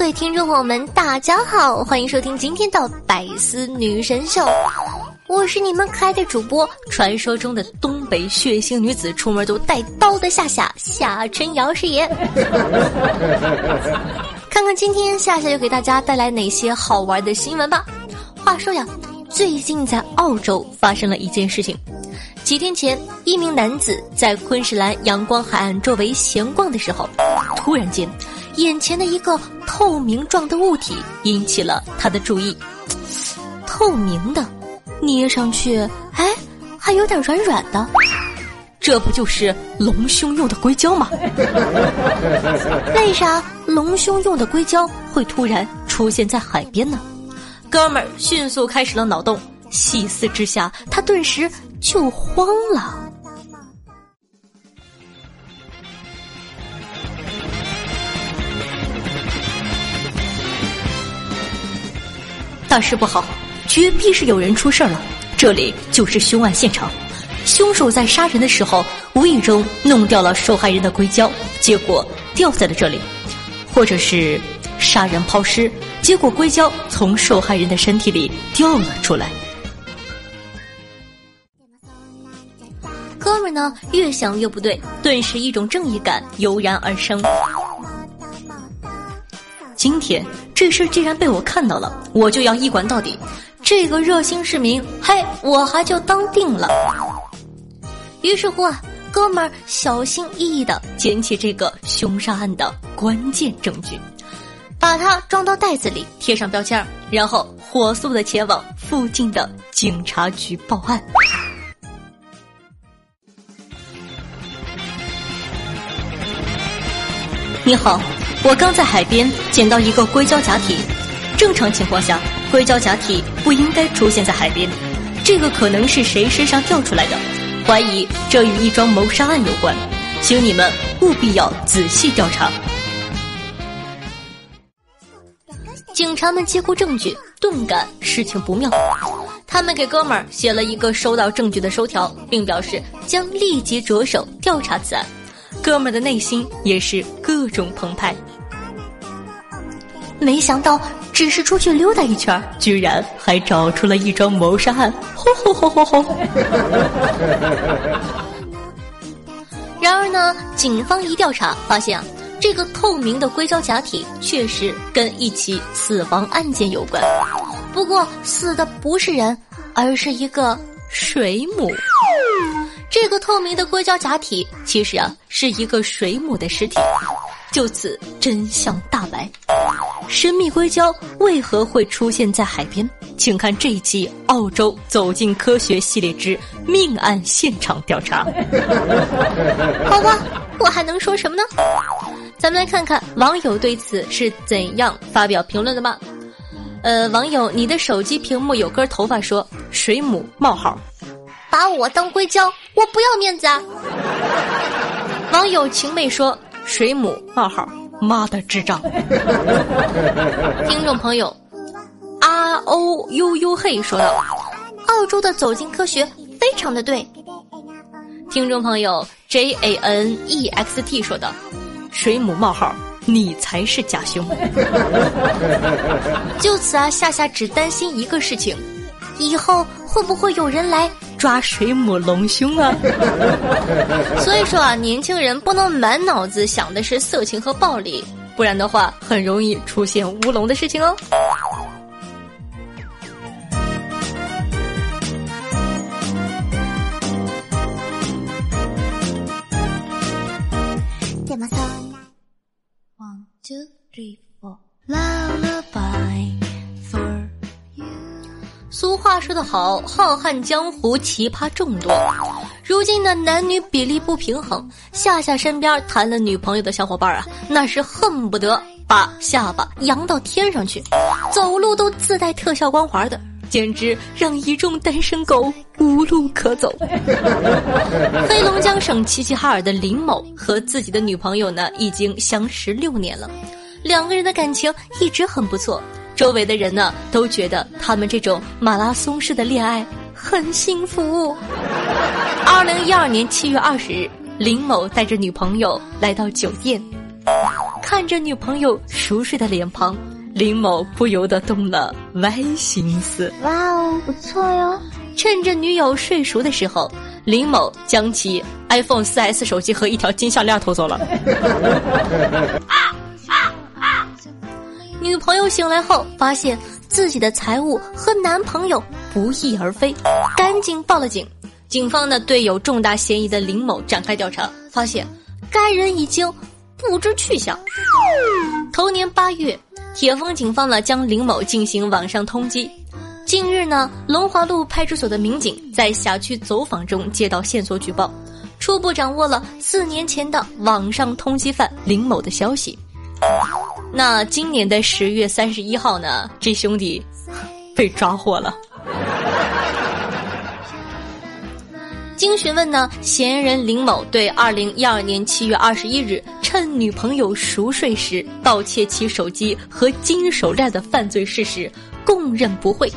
各位听众朋友们，大家好，欢迎收听今天的百思女神秀，我是你们可爱的主播，传说中的东北血腥女子，出门都带刀的夏夏夏春瑶师爷。看看今天夏夏又给大家带来哪些好玩的新闻吧。话说呀，最近在澳洲发生了一件事情，几天前，一名男子在昆士兰阳光海岸周围闲逛的时候，突然间。眼前的一个透明状的物体引起了他的注意，透明的，捏上去，哎，还有点软软的，这不就是隆胸用的硅胶吗？为啥隆胸用的硅胶会突然出现在海边呢？哥们儿迅速开始了脑洞，细思之下，他顿时就慌了。大事不好，绝壁是有人出事了。这里就是凶案现场，凶手在杀人的时候无意中弄掉了受害人的硅胶，结果掉在了这里；或者是杀人抛尸，结果硅胶从受害人的身体里掉了出来。哥们呢，越想越不对，顿时一种正义感油然而生。今天这事既然被我看到了，我就要一管到底。这个热心市民，嘿，我还就当定了。于是乎啊，哥们儿小心翼翼的捡起这个凶杀案的关键证据，把它装到袋子里，贴上标签然后火速的前往附近的警察局报案。你好。我刚在海边捡到一个硅胶假体，正常情况下，硅胶假体不应该出现在海边，这个可能是谁身上掉出来的，怀疑这与一桩谋杀案有关，请你们务必要仔细调查。警察们接过证据，顿感事情不妙，他们给哥们儿写了一个收到证据的收条，并表示将立即着手调查此案。哥们儿的内心也是各种澎湃。没想到，只是出去溜达一圈，居然还找出了一桩谋杀案！吼吼吼吼吼！然而呢，警方一调查发现啊，这个透明的硅胶假体确实跟一起死亡案件有关，不过死的不是人，而是一个水母。这个透明的硅胶假体其实啊是一个水母的尸体，就此真相大白。神秘硅胶为何会出现在海边？请看这一期《澳洲走进科学》系列之命案现场调查。好吧，我还能说什么呢？咱们来看看网友对此是怎样发表评论的吧。呃，网友，你的手机屏幕有根头发，说水母冒号。把我当硅胶，我不要面子啊！网友晴妹说：“水母冒号，妈的智障！” 听众朋友，R O U U 嘿说道：“澳洲的走进科学非常的对。”听众朋友 J A N E X T 说道：“水母冒号，你才是假凶。”就此啊，夏夏只担心一个事情：以后会不会有人来？抓水母隆胸啊！所以说啊，年轻人不能满脑子想的是色情和暴力，不然的话很容易出现乌龙的事情哦。One two three four lullaby。俗话说得好，浩瀚江湖奇葩众多。如今的男女比例不平衡，夏夏身边谈了女朋友的小伙伴啊，那是恨不得把下巴扬到天上去，走路都自带特效光环的，简直让一众单身狗无路可走。黑龙江省齐齐哈尔的林某和自己的女朋友呢，已经相识六年了，两个人的感情一直很不错。周围的人呢都觉得他们这种马拉松式的恋爱很幸福。二零一二年七月二十日，林某带着女朋友来到酒店，看着女朋友熟睡的脸庞，林某不由得动了歪心思。哇哦，不错哟！趁着女友睡熟的时候，林某将其 iPhone 4S 手机和一条金项链偷走了。女朋友醒来后，发现自己的财物和男朋友不翼而飞，赶紧报了警。警方呢对有重大嫌疑的林某展开调查，发现该人已经不知去向。头年八月，铁峰警方呢将林某进行网上通缉。近日呢，龙华路派出所的民警在辖区走访中接到线索举报，初步掌握了四年前的网上通缉犯林某的消息。那今年的十月三十一号呢，这兄弟被抓获了。经询问呢，嫌疑人林某对二零一二年七月二十一日趁女朋友熟睡时盗窃其手机和金手链的犯罪事实供认不讳。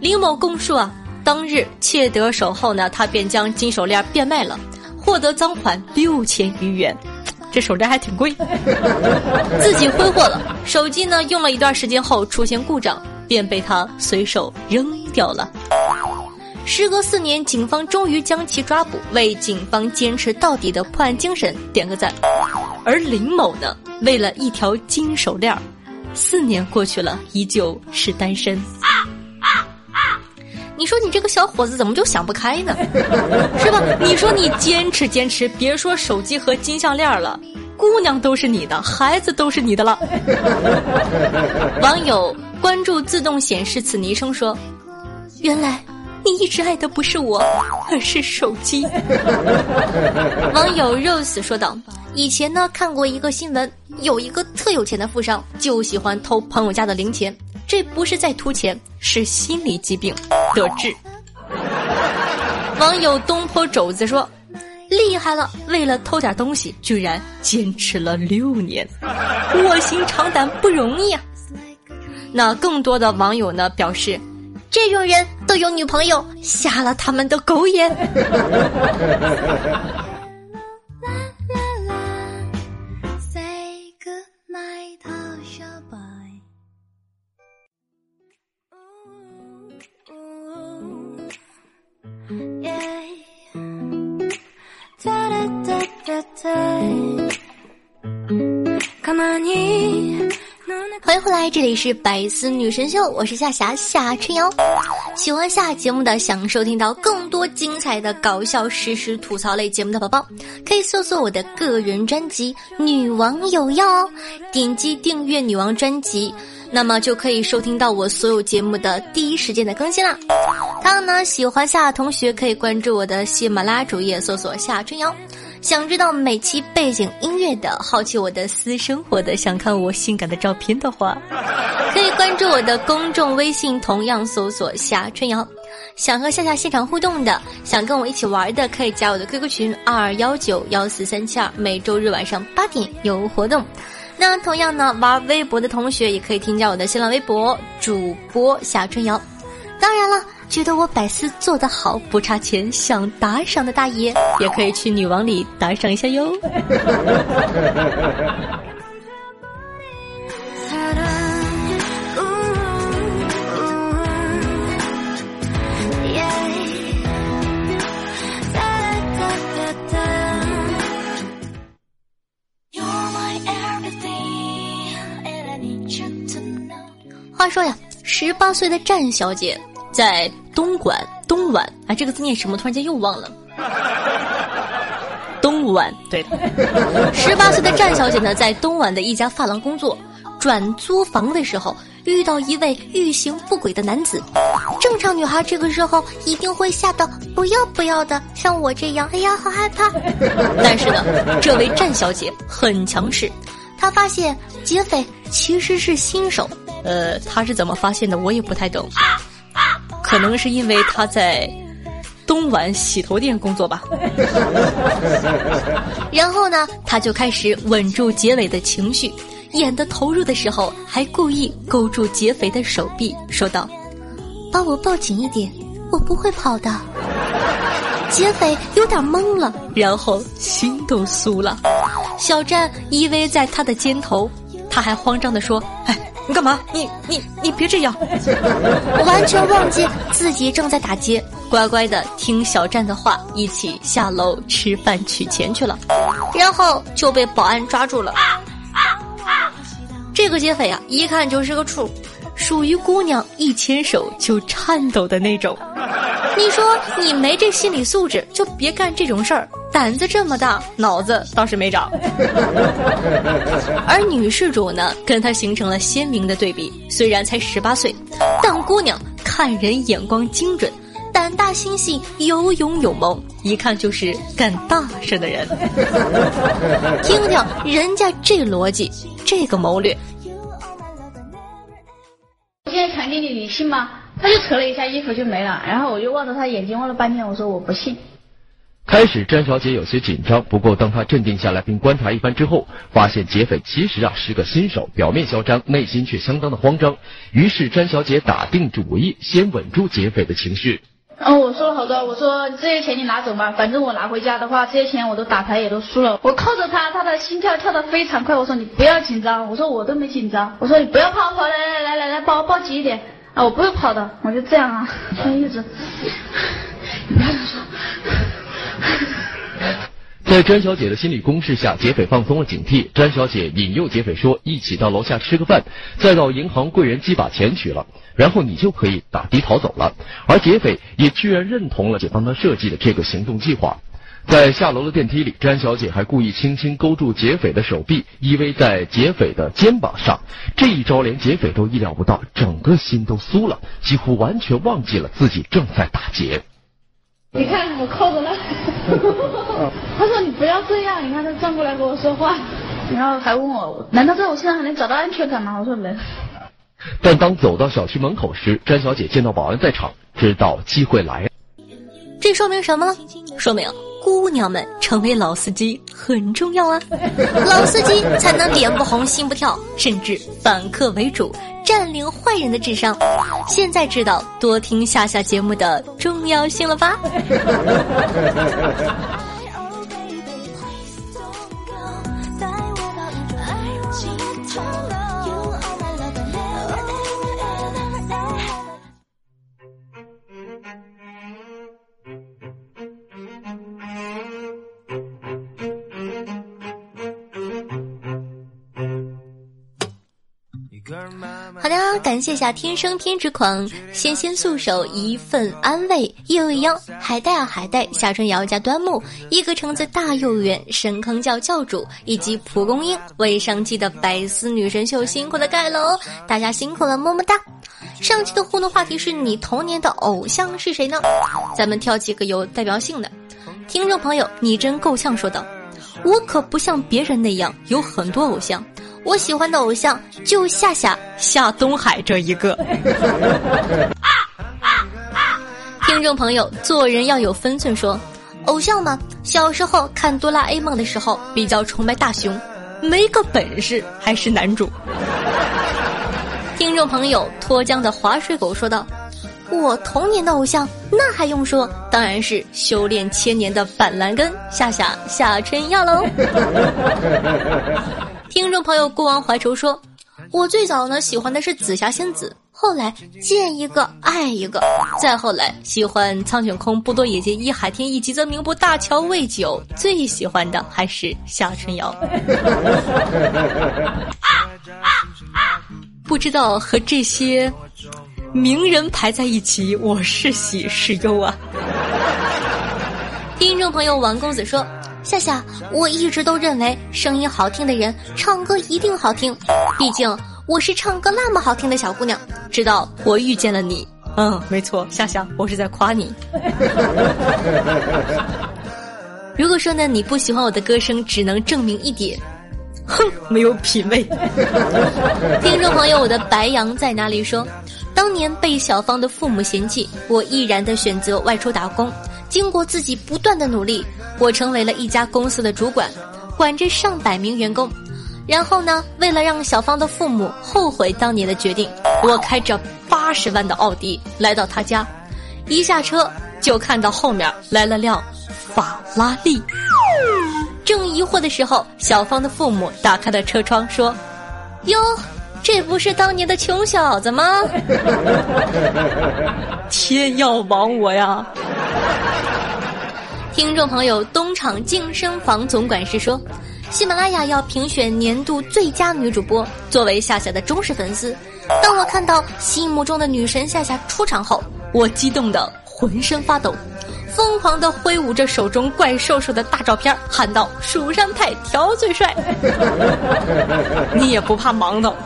林某供述啊，当日窃得手后呢，他便将金手链变卖了，获得赃款六千余元。这手链还挺贵，自己挥霍了。手机呢，用了一段时间后出现故障，便被他随手扔掉了。时隔四年，警方终于将其抓捕，为警方坚持到底的破案精神点个赞。而林某呢，为了一条金手链，四年过去了，依旧是单身。你说你这个小伙子怎么就想不开呢？是吧？你说你坚持坚持，别说手机和金项链了，姑娘都是你的，孩子都是你的了。网友关注自动显示此昵称说：“原来你一直爱的不是我，而是手机。”网友 rose 说道：“以前呢看过一个新闻，有一个特有钱的富商就喜欢偷朋友家的零钱。”这不是在图钱，是心理疾病得治。网友东坡肘子说：“厉害了，为了偷点东西，居然坚持了六年，卧薪尝胆不容易啊！”那更多的网友呢表示：“这种人都有女朋友，瞎了他们的狗眼。” 这里是百思女神秀，我是夏霞夏春瑶。喜欢下节目的，想收听到更多精彩的搞笑实时吐槽类节目的宝宝，可以搜索我的个人专辑《女王有药》哦，点击订阅女王专辑，那么就可以收听到我所有节目的第一时间的更新啦。当然呢，喜欢夏同学可以关注我的喜马拉雅主页，搜索夏春瑶。想知道每期背景音乐的，好奇我的私生活的，想看我性感的照片的话，可以关注我的公众微信，同样搜索夏春瑶。想和夏夏现场互动的，想跟我一起玩的，可以加我的 QQ 群二二幺九幺四三七二，每周日晚上八点有活动。那同样呢，玩微博的同学也可以添加我的新浪微博主播夏春瑶。当然了。觉得我百思做得好，不差钱，想打赏的大爷也可以去女王里打赏一下哟。话说呀，十八岁的战小姐在。东莞东莞啊，这个字念什么？突然间又忘了。东莞对的。十八岁的战小姐呢，在东莞的一家发廊工作，转租房的时候遇到一位欲行不轨的男子，正常女孩这个时候一定会吓得不要不要的，像我这样，哎呀，好害怕。但是呢，这位战小姐很强势，她发现劫匪其实是新手。呃，她是怎么发现的？我也不太懂。可能是因为他在东莞洗头店工作吧。然后呢，他就开始稳住结尾的情绪，演的投入的时候，还故意勾住劫匪的手臂，说道。把我抱紧一点，我不会跑的。劫匪有点懵了，然后心都酥了。小站依偎在他的肩头，他还慌张的说：“哎，你干嘛？你你你别这样！” 完全忘记自己正在打劫，乖乖的听小站的话，一起下楼吃饭取钱去了。然后就被保安抓住了。这个劫匪啊，一看就是个处。属于姑娘一牵手就颤抖的那种，你说你没这心理素质，就别干这种事儿。胆子这么大，脑子倒是没长。而女事主呢，跟他形成了鲜明的对比。虽然才十八岁，但姑娘看人眼光精准，胆大心细，有勇有谋，一看就是干大事的人。听听人家这逻辑，这个谋略。我现在传给你，你信吗？他就扯了一下衣服就没了，然后我就望着他眼睛望了半天，我说我不信。开始，詹小姐有些紧张，不过当她镇定下来并观察一番之后，发现劫匪其实啊是个新手，表面嚣张，内心却相当的慌张。于是，詹小姐打定主意，先稳住劫匪的情绪。哦，我说了好多，我说这些钱你拿走吧，反正我拿回家的话，这些钱我都打牌也都输了。我靠着他，他的心跳跳得非常快。我说你不要紧张，我说我都没紧张。我说你不要跑跑，来来来来来，抱我抱紧一点啊，我不会跑的，我就这样啊，牵一直。不要说。在詹小姐的心理攻势下，劫匪放松了警惕。詹小姐引诱劫匪说：“一起到楼下吃个饭，再到银行柜员机把钱取了，然后你就可以打的逃走了。”而劫匪也居然认同了姐帮他设计的这个行动计划。在下楼的电梯里，詹小姐还故意轻轻勾住劫匪的手臂，依偎在劫匪的肩膀上。这一招连劫匪都意料不到，整个心都酥了，几乎完全忘记了自己正在打劫。你看我扣着呢，他说你不要这样，你看他转过来跟我说话，然后还问我，难道在我身上还能找到安全感吗？我说能。但当走到小区门口时，詹小姐见到保安在场，知道机会来了。这说明什么？说明姑娘们成为老司机很重要啊！老司机才能脸不红心不跳，甚至反客为主。占领坏人的智商，现在知道多听下下节目的重要性了吧？谢下天生偏执狂，纤纤素手一份安慰，又一央海带啊海带，夏春瑶加端木，一个橙子大幼儿园深坑教教主，以及蒲公英为上期的百思女神秀辛苦的盖楼，大家辛苦了，么么哒。上期的互动话题是你童年的偶像是谁呢？咱们挑几个有代表性的听众朋友，你真够呛说道，我可不像别人那样有很多偶像。我喜欢的偶像就夏夏夏东海这一个。听众朋友，做人要有分寸。说，偶像嘛，小时候看哆啦 A 梦的时候比较崇拜大雄，没个本事还是男主。听众朋友，脱缰的滑水狗说道：“我童年的偶像，那还用说，当然是修炼千年的板蓝根夏夏夏春药喽。”听众朋友，过王怀愁说：“我最早呢喜欢的是紫霞仙子，后来见一个爱一个，再后来喜欢苍井空、不多野结衣、海天一、吉泽明步、大乔未久，最喜欢的还是夏春瑶。不知道和这些名人排在一起，我是喜是忧啊？”听众朋友，王公子说。夏夏，我一直都认为声音好听的人唱歌一定好听，毕竟我是唱歌那么好听的小姑娘。直到我遇见了你，嗯，没错，夏夏，我是在夸你。如果说呢，你不喜欢我的歌声，只能证明一点，哼，没有品味。听众朋友，我的白羊在哪里？说，当年被小芳的父母嫌弃，我毅然的选择外出打工。经过自己不断的努力，我成为了一家公司的主管，管着上百名员工。然后呢，为了让小芳的父母后悔当年的决定，我开着八十万的奥迪来到他家，一下车就看到后面来了辆。法拉利。正疑惑的时候，小芳的父母打开了车窗，说：“哟，这不是当年的穷小子吗？天要亡我呀！” 听众朋友，东厂净身房总管事说，喜马拉雅要评选年度最佳女主播。作为夏夏的忠实粉丝，当我看到心目中的女神夏夏出场后，我激动的浑身发抖。疯狂的挥舞着手中怪兽兽的大照片，喊道：“蜀山派条最帅！” 你也不怕盲的？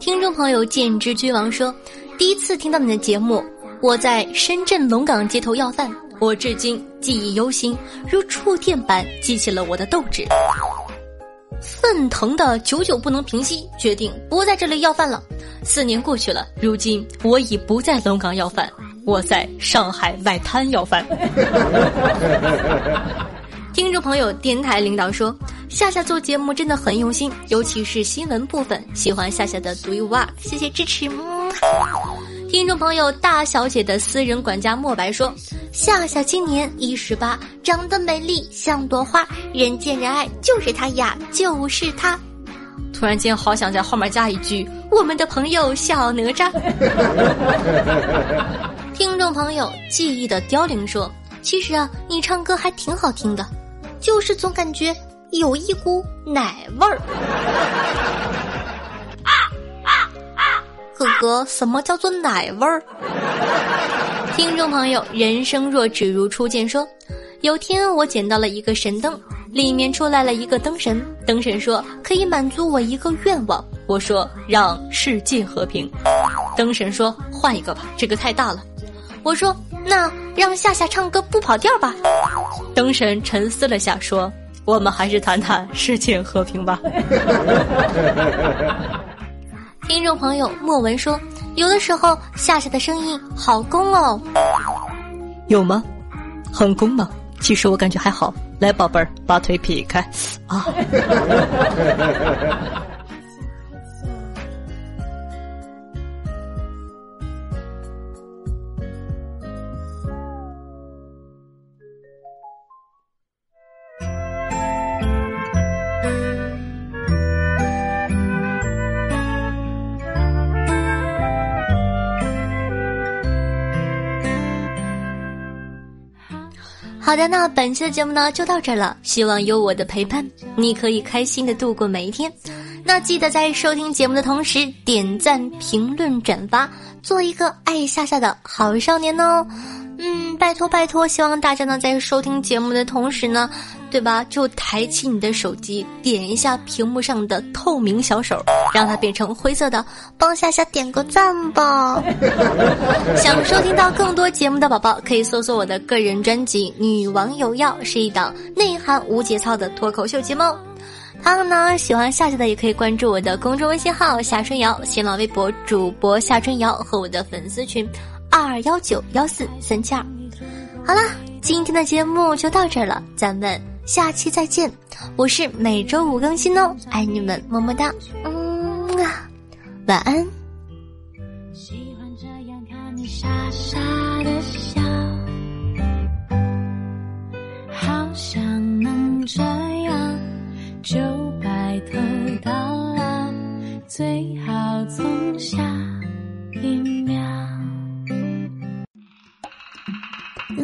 听众朋友剑之君王说：“第一次听到你的节目，我在深圳龙岗街头要饭，我至今记忆犹新，如触电般激起了我的斗志。愤腾的久久不能平息，决定不在这里要饭了。”四年过去了，如今我已不在龙岗要饭，我在上海外滩要饭。听众朋友，电台领导说，夏夏做节目真的很用心，尤其是新闻部分，喜欢夏夏的独一无二，谢谢支持。听众朋友，大小姐的私人管家莫白说，夏夏今年一十八，长得美丽像朵花，人见人爱，就是她呀，就是她。突然间，好想在后面加一句：“我们的朋友小哪吒。” 听众朋友，记忆的凋零说：“其实啊，你唱歌还挺好听的，就是总感觉有一股奶味儿。”哥哥，什么叫做奶味儿？听众朋友，人生若只如初见说：“有天我捡到了一个神灯。”里面出来了一个灯神，灯神说可以满足我一个愿望。我说让世界和平。灯神说换一个吧，这个太大了。我说那让夏夏唱歌不跑调吧。灯神沉思了下说我们还是谈谈世界和平吧。听众朋友莫文说有的时候夏夏的声音好攻哦，有吗？很攻吗？其实我感觉还好。来，宝贝儿，把腿劈开，啊！好的，那本期的节目呢就到这儿了。希望有我的陪伴，你可以开心的度过每一天。那记得在收听节目的同时点赞、评论、转发，做一个爱夏夏的好少年哦。嗯，拜托拜托，希望大家呢在收听节目的同时呢。对吧？就抬起你的手机，点一下屏幕上的透明小手，让它变成灰色的，帮夏夏点个赞吧。想收听到更多节目的宝宝，可以搜索我的个人专辑《女王有药》，是一档内涵无节操的脱口秀节目。他们呢，喜欢夏夏的也可以关注我的公众微信号夏春瑶，新浪微博主播夏春瑶和我的粉丝群二幺九幺四三七二。好了，今天的节目就到这儿了，咱们。下期再见，我是每周五更新哦，爱你们，么么哒，晚安。喜欢这样看你傻傻